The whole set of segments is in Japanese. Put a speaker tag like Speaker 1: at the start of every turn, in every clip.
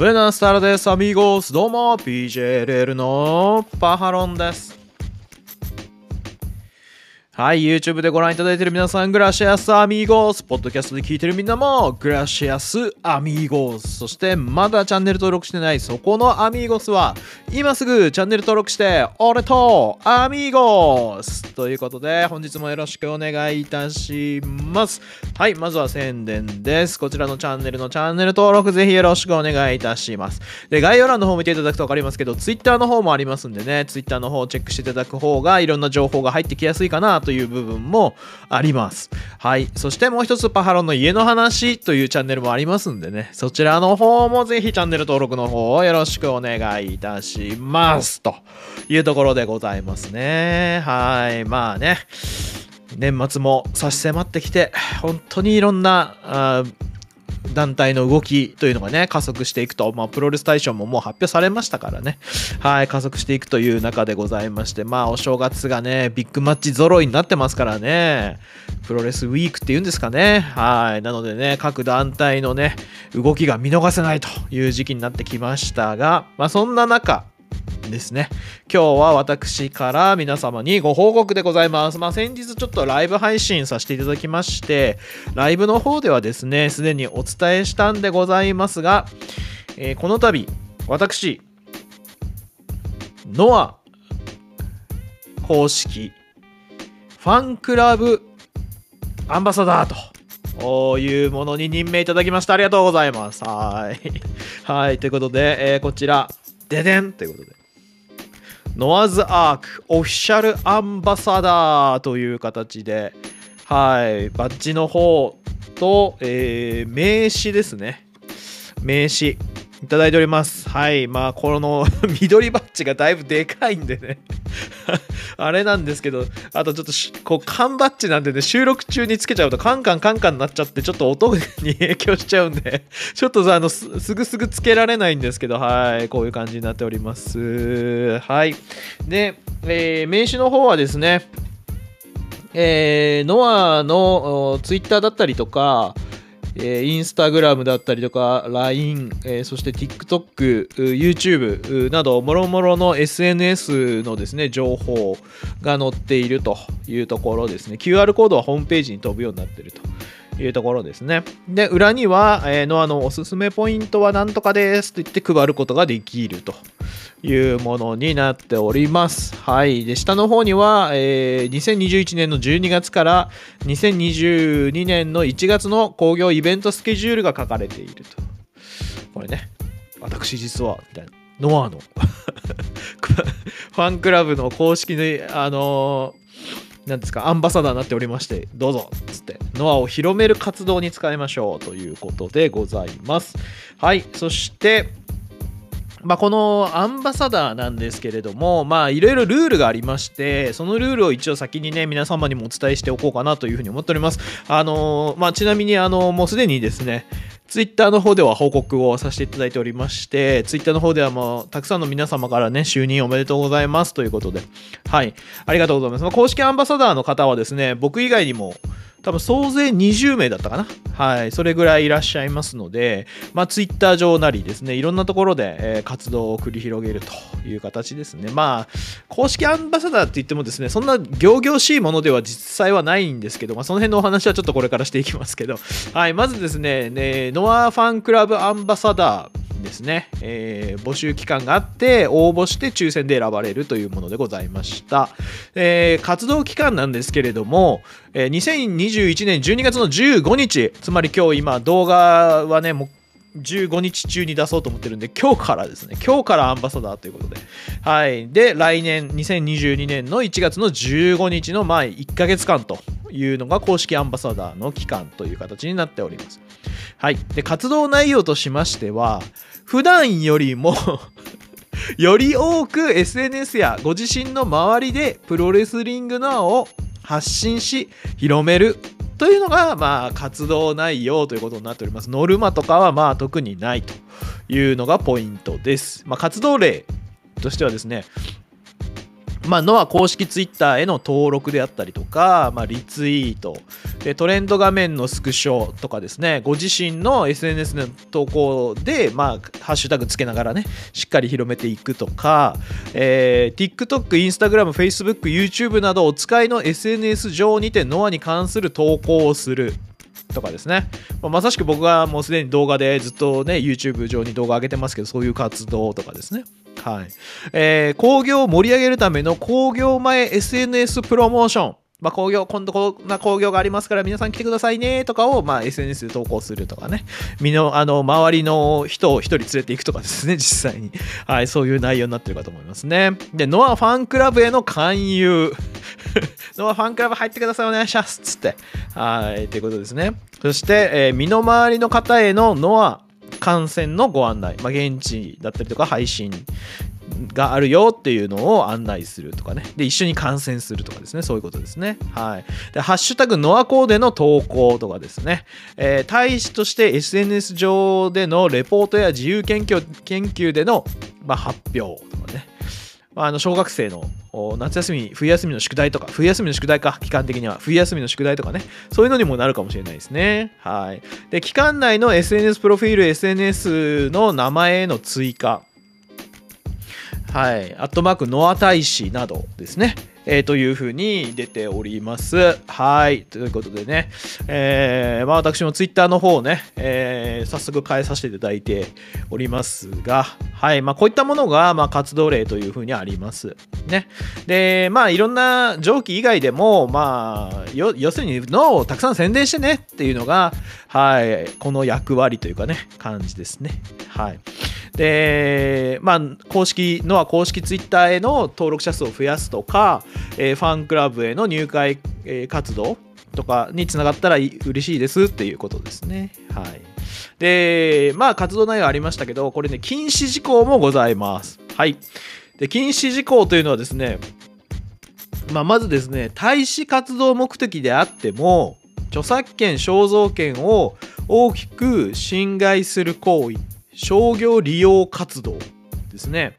Speaker 1: ブエナスタラデス、アミゴス。どうも、PJLL のパハロンです。はい、YouTube でご覧いただいている皆さん、グラシアスアミーゴス。ポッドキャストで聞いているみんなも、グラシアスアミーゴス。そして、まだチャンネル登録してないそこのアミーゴスは、今すぐチャンネル登録して、俺とアミーゴスということで、本日もよろしくお願いいたします。はい、まずは宣伝です。こちらのチャンネルのチャンネル登録、ぜひよろしくお願いいたします。で、概要欄の方を見ていただくと分かりますけど、Twitter の方もありますんでね、Twitter の方をチェックしていただく方が、いろんな情報が入ってきやすいかなとという部分もあります。はい。そしてもう一つ、パハロンの家の話というチャンネルもありますんでね、そちらの方もぜひチャンネル登録の方をよろしくお願いいたします。というところでございますね。はい。まあね。年末も差し迫ってきて本当にいろんなあ団体の動きというのがね加速していくと、まあ、プロレス大賞ももう発表されましたからね。はい加速していくという中でございましてまあお正月がねビッグマッチ揃いになってますからね。プロレスウィークっていうんですかね。はいなのでね各団体のね動きが見逃せないという時期になってきましたがまあそんな中ですね。今日は私から皆様にご報告でございます。まあ先日ちょっとライブ配信させていただきまして、ライブの方ではですね、すでにお伝えしたんでございますが、えーこの度、私、ノア公式ファンクラブアンバサダーと。こういうものに任命いただきました。ありがとうございます。はい。はい。ということで、えーこちら、ででんということで、ノアズアークオフィシャルアンバサダーという形で、はい、バッジの方と、えー名刺ですね。名刺いただいております。はい、まあ、この 緑バッジがだいぶでかいんでね。あれなんですけど、あとちょっとこう缶バッジなんでね、収録中につけちゃうとカンカンカンカンになっちゃって、ちょっと音に影響しちゃうんで、ちょっとさ、あの、すぐすぐつけられないんですけど、はい、こういう感じになっております。はい。で、えー名刺の方はですね、えーノアのツイッターだったりとか、えー、インスタグラムだったりとか、LINE、えーそして TikTok、YouTube など、もろもろの SNS のですね、情報が載っているというところですね。QR コードはホームページに飛ぶようになっていると。いうところですね。で、裏には、えーノアのおすすめポイントはなんとかですと言って配ることができるというものになっております。はい。で、下の方には、えー2021年の12月から2022年の1月の興行イベントスケジュールが書かれていると。これね、私実は、みたいな。ノアの ファンクラブの公式の、あのーなんですか、アンバサダーになっておりまして、どうぞっつって、ノアを広める活動に使いましょうということでございます。はい。そして、まあ、このアンバサダーなんですけれども、まあ、いろいろルールがありまして、そのルールを一応先にね、皆様にもお伝えしておこうかなというふうに思っております。あのーまあ、ちなみに、あのもうすでにですね、ツイッターの方では報告をさせていただいておりまして、ツイッターの方ではもうたくさんの皆様からね、就任おめでとうございますということで、はい、ありがとうございます。まあ、公式アンバサダーの方はですね、僕以外にも、多分総勢20名だったかな。はい。それぐらいいらっしゃいますので、まあ、ツイッター上なりですね、いろんなところで、え活動を繰り広げるという形ですね。まあ、公式アンバサダーって言ってもですね、そんな仰々しいものでは実際はないんですけど、まあ、その辺のお話はちょっとこれからしていきますけど、はい。まずですね、ねノアファンクラブアンバサダー、ですね、えー募集期間があって応募して抽選で選ばれるというものでございました、えー活動期間なんですけれども、えー2021年12月の15日つまり今日今動画はねもう15日中に出そうと思ってるんで今日からですね。今日からアンバサダーということで。はい。で来年2022年の1月の15日のまあ1ヶ月間というのが公式アンバサダーの期間という形になっております。はい。で活動内容としましては普段よりも より多く SNS やご自身の周りでプロレスリングノアを発信し広める。というのがまあ活動内容ということになっております。ノルマとかはまあ特にないというのがポイントです、まあ、活動例としてはですねまあ、ノア公式ツイッターへの登録であったりとか、まあ、リツイート。でトレンド画面のスクショとかですねご自身の SNS の投稿で、まあ、ハッシュタグつけながらねしっかり広めていくとか、えー、TikTok、Instagram、Facebook、YouTube などお使いの SNS 上にてノアに関する投稿をする。とかですね、まあ、まさしく僕がもうすでに動画でずっとね YouTube 上に動画上げてますけどそういう活動とかですね。はいえー、工業を盛り上げるための工業前 SNS プロモーションまあ、工業、今度こんな工業がありますから皆さん来てくださいねとかを、まあ、SNS で投稿するとかね。身の、あの、周りの人を一人連れていくとかですね、実際に。はい、そういう内容になってるかと思いますね。で、ノアファンクラブへの勧誘。ノアファンクラブ入ってください、お願いします。つって。はい、ということですね。そして、えー、身の回りの方へのノア観戦のご案内、まあ、現地だったりとか配信があるよっていうのを案内するとかね。で、一緒に観戦するとかですね。そういうことですね。はい。で、ハッシュタグノアコーデの投稿とかですね。えー、大使として SNS 上でのレポートや自由研究研究での、まあ、発表とかね。まあの小学生の夏休み、冬休みの宿題とか、冬休みの宿題か、期間的には、冬休みの宿題とかね、そういうのにもなるかもしれないですね。はい。で、期間内の SNS プロフィール、SNS の名前への追加。はい。アットマーク、ノア大使などですね。えー、というふうに出ております。はい。ということでね、えー、まあ私もツイッターの方をね、えー、早速変えさせていただいておりますが、はい。まあこういったものが、まあ活動例というふうにあります。ね。で、まあいろんな蒸気以外でも、まあ、要するに脳をたくさん宣伝してねっていうのが、はい。この役割というかね、感じですね。はい。で、まあ、公式のは公式ツイッターへの登録者数を増やすとか、えー、ファンクラブへの入会、えー、活動とかにつながったら嬉しいですっていうことですね。はい。で、まあ、活動内容ありましたけど、これね、禁止事項もございます。はい。で、禁止事項というのはですね、まあ、まずですね、大使活動目的であっても、著作権、肖像権を大きく侵害する行為商業利用活動ですね。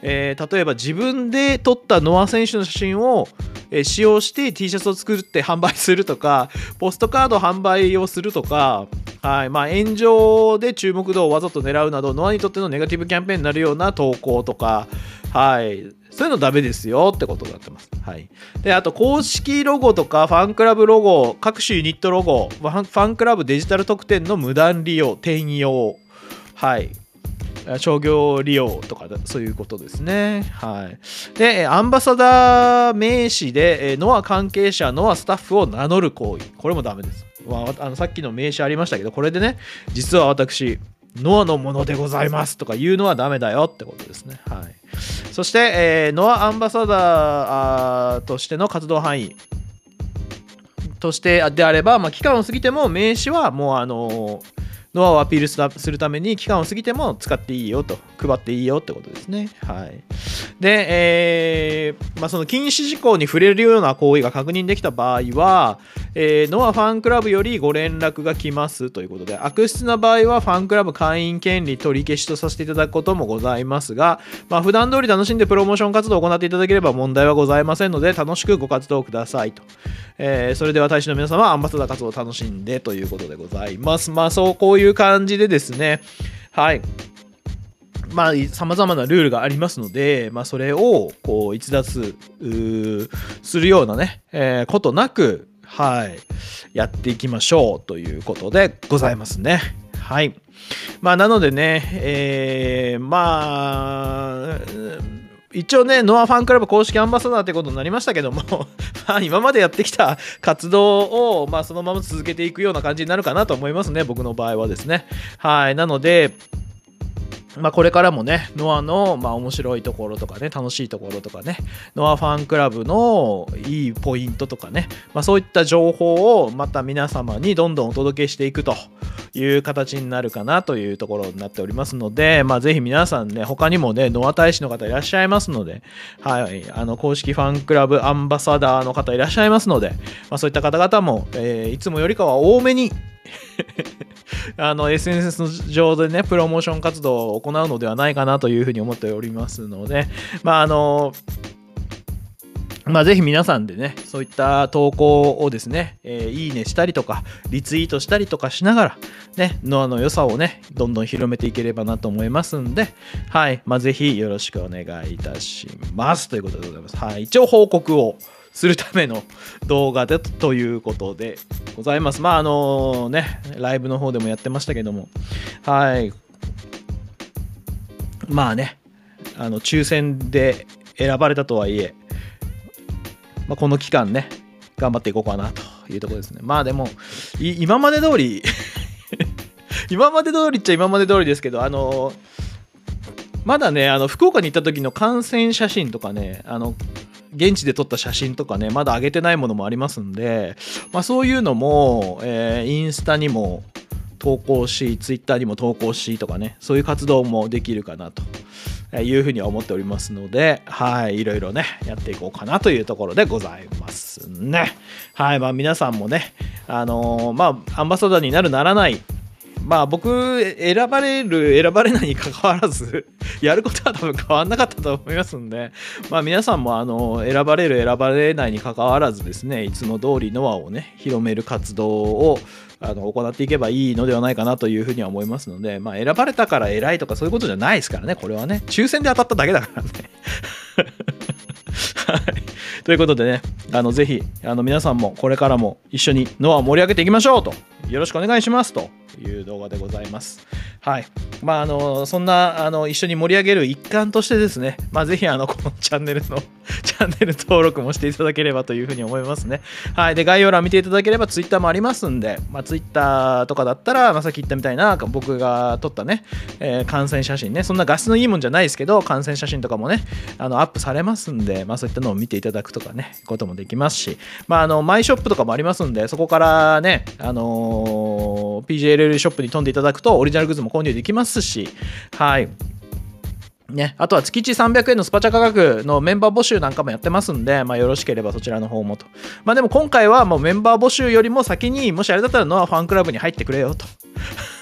Speaker 1: えー、例えば自分で撮ったノア選手の写真を、え、使用して T シャツを作って販売するとか、ポストカード販売をするとか、はいまあ、炎上で注目度をわざと狙うなど、ノアにとってのネガティブキャンペーンになるような投稿とか、はい、そういうのダメですよってことになってます。はい。で、あと、公式ロゴとか、ファンクラブロゴ、各種ユニットロゴ、ファンクラブデジタル特典の無断利用、転用、はい商業利用とかそういうことですね。はい。で、アンバサダー名詞で、ノア関係者、ノアスタッフを名乗る行為。これもダメです。まあ、あのさっきの名詞ありましたけど、これでね、実は私、ノアのものでございますとか言うのはダメだよってことですね。はい。そして、えー、ノアアンバサダーとしての活動範囲。としてであれば、まあ、期間を過ぎても名詞はもうあのーノアをアピールするために期間を過ぎても使っていいよと配っていいよってことですね。はい。で、えー、まあ、その禁止事項に触れるような行為が確認できた場合は、えー、ノアファンクラブよりご連絡が来ますということで、悪質な場合はファンクラブ会員権利取り消しとさせていただくこともございますが、まあ、普段通り楽しんでプロモーション活動を行っていただければ問題はございませんので、楽しくご活動くださいと。えー、それでは大使の皆様、アンバサダー活動を楽しんでということでございます。まあ、そう、こういう感じでですね、はい。まあ、様々なルールがありますので、まあ、それを、こう、逸脱するようなね、えー、ことなく、はい、やっていきましょうということでございますね。はい。まあ、なのでね、えー、まあ、一応ね、ノアファンクラブ公式アンバサダーってことになりましたけども まあ今までやってきた活動を、まあ、そのまま続けていくような感じになるかなと思いますね、僕の場合はですね。はい。なので、まあ、これからもね、ノアの、まあ、面白いところとかね、楽しいところとかね、ノアファンクラブのいいポイントとかね、まあ、そういった情報をまた皆様にどんどんお届けしていくという形になるかなというところになっておりますので、まあ、ぜひ皆さんね、他にもね、ノア大使の方いらっしゃいますので、はい、あの、公式ファンクラブアンバサダーの方いらっしゃいますので、まあ、そういった方々も、えー、いつもよりかは多めに あの SNS 上でねプロモーション活動を行うのではないかなというふうに思っておりますのでまああのまあ、ぜひ皆さんでね、そういった投稿をですね、えー、いいねしたりとか、リツイートしたりとかしながら、ね、ノアの良さをね、どんどん広めていければなと思いますんで、はい、まあ、ぜひよろしくお願いいたします。ということでございます。はい、一応報告をするための動画でということでございます。まあ、あのね、ライブの方でもやってましたけども、はい、まあね、あの抽選で選ばれたとはいえ、まあ、この期間ね、頑張っていこうかなというところですね。まあでも、今まで通り 今まで通りっちゃ今まで通りですけど、あのまだね、あの福岡に行った時の観戦写真とかね、あの現地で撮った写真とかね、まだ上げてないものもありますんで、まあ、そういうのも、えー、インスタにも投稿し、ツイッターにも投稿しとかね、そういう活動もできるかなというふうには思っておりますので、はい、いろいろね、やっていこうかなというところでございますね。はい、まあ皆さんもね、あのー、まあ、アンバサダーになるならない、まあ僕、選ばれる、選ばれないにかかわらず、やることは多分変わんなかったと思いますんで、まあ皆さんもあの、選ばれる、選ばれないにかかわらずですね、いつも通りノアをね、広める活動を、あの行っていけばいいのではないかなというふうには思いますので、まあ、選ばれたから偉いとかそういうことじゃないですからね、これはね。抽選で当たっただけだからね。はい。ということでね、あのぜひあの皆さんもこれからも一緒にノアを盛り上げていきましょうと、よろしくお願いしますという動画でございます。はい。まあ、あの、そんな、あの、一緒に盛り上げる一環としてですね、まあ、ぜひ、あの、このチャンネルの チャンネル登録もしていただければというふうに思いますね。はい。で、概要欄見ていただければ、ツイッターもありますんで、まあ、ツイッターとかだったら、まあ、さっき言ったみたいな、僕が撮ったね、えー、感染写真ね、そんな画質のいいもんじゃないですけど、感染写真とかもね、あの、アップされますんで、まあ、そういったのを見ていただくとかね、こともできますし、まあ、あの、マイショップとかもありますんで、そこからね、あのー、PJLL ショップに飛んでいただくと、オリジナルグッズも購入できますし、はい。ね、あとは月1 300円のスパチャ価格のメンバー募集なんかもやってますんで、まあ、よろしければそちらの方もと。まあでも今回はもうメンバー募集よりも先に、もしあれだったらノアファンクラブに入ってくれよと。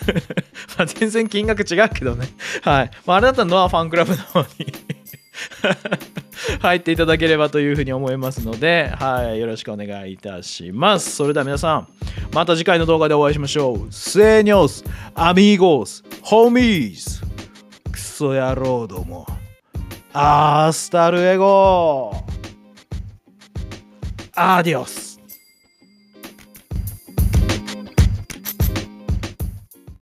Speaker 1: まあ全然金額違うけどね。はい。まあ、あれだったらノアファンクラブの方に 入っていただければというふうに思いますので、はい、よろしくお願いいたします。それでは皆さん、また次回の動画でお会いしましょう。セニョス、アミーゴス、ホーミーズ、クソ野郎ども、アースタルエゴアディオス